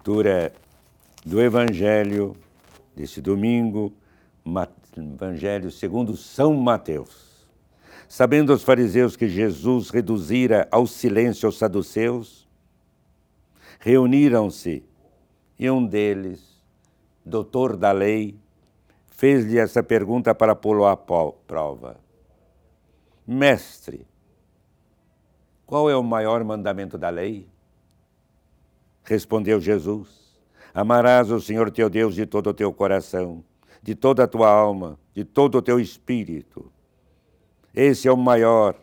Leitura do Evangelho desse domingo, Evangelho segundo São Mateus. Sabendo os fariseus que Jesus reduzira ao silêncio os saduceus, reuniram-se e um deles, doutor da lei, fez-lhe essa pergunta para pô-lo à prova: Mestre, qual é o maior mandamento da lei? Respondeu Jesus: Amarás o Senhor teu Deus de todo o teu coração, de toda a tua alma, de todo o teu espírito. Esse é o maior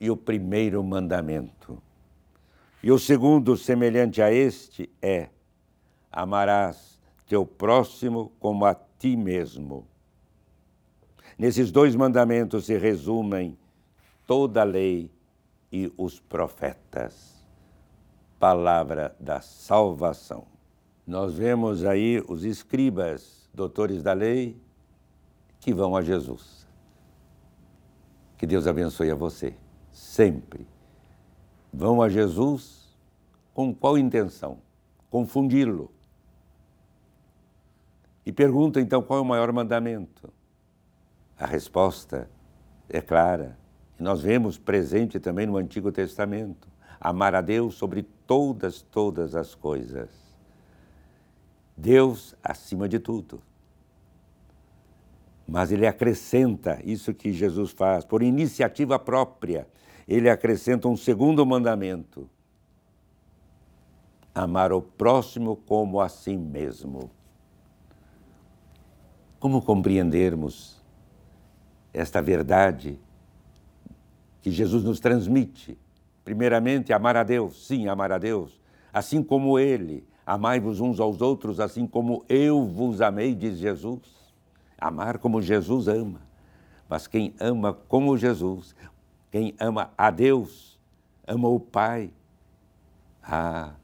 e o primeiro mandamento. E o segundo, semelhante a este, é: amarás teu próximo como a ti mesmo. Nesses dois mandamentos se resumem toda a lei e os profetas palavra da salvação. Nós vemos aí os escribas, doutores da lei, que vão a Jesus. Que Deus abençoe a você, sempre. Vão a Jesus com qual intenção? Confundi-lo. E pergunta então qual é o maior mandamento. A resposta é clara. E nós vemos presente também no Antigo Testamento amar a Deus sobre todas, todas as coisas. Deus acima de tudo. Mas ele acrescenta isso que Jesus faz, por iniciativa própria, ele acrescenta um segundo mandamento: amar o próximo como a si mesmo. Como compreendermos esta verdade que Jesus nos transmite? Primeiramente, amar a Deus, sim, amar a Deus, assim como Ele. Amai-vos uns aos outros, assim como eu vos amei, diz Jesus. Amar como Jesus ama. Mas quem ama como Jesus, quem ama a Deus, ama o Pai, ah,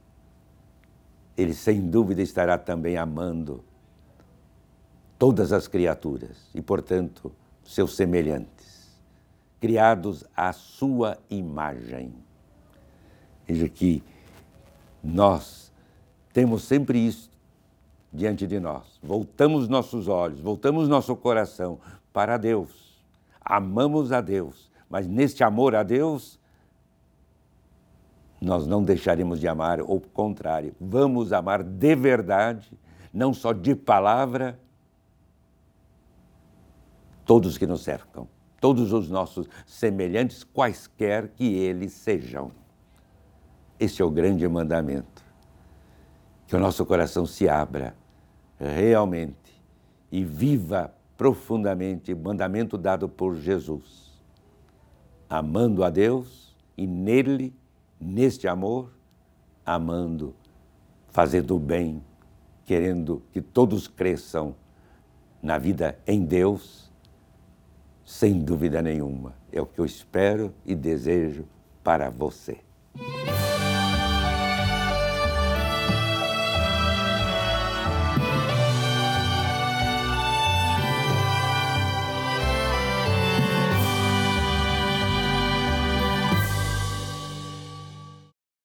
ele sem dúvida estará também amando todas as criaturas e, portanto, seus semelhantes, criados à sua imagem. Veja que nós temos sempre isso diante de nós. Voltamos nossos olhos, voltamos nosso coração para Deus. Amamos a Deus, mas neste amor a Deus, nós não deixaremos de amar, ou contrário, vamos amar de verdade, não só de palavra, todos que nos cercam, todos os nossos semelhantes, quaisquer que eles sejam. Esse é o grande mandamento. Que o nosso coração se abra realmente e viva profundamente o mandamento dado por Jesus. Amando a Deus e nele, neste amor, amando, fazendo o bem, querendo que todos cresçam na vida em Deus, sem dúvida nenhuma. É o que eu espero e desejo para você.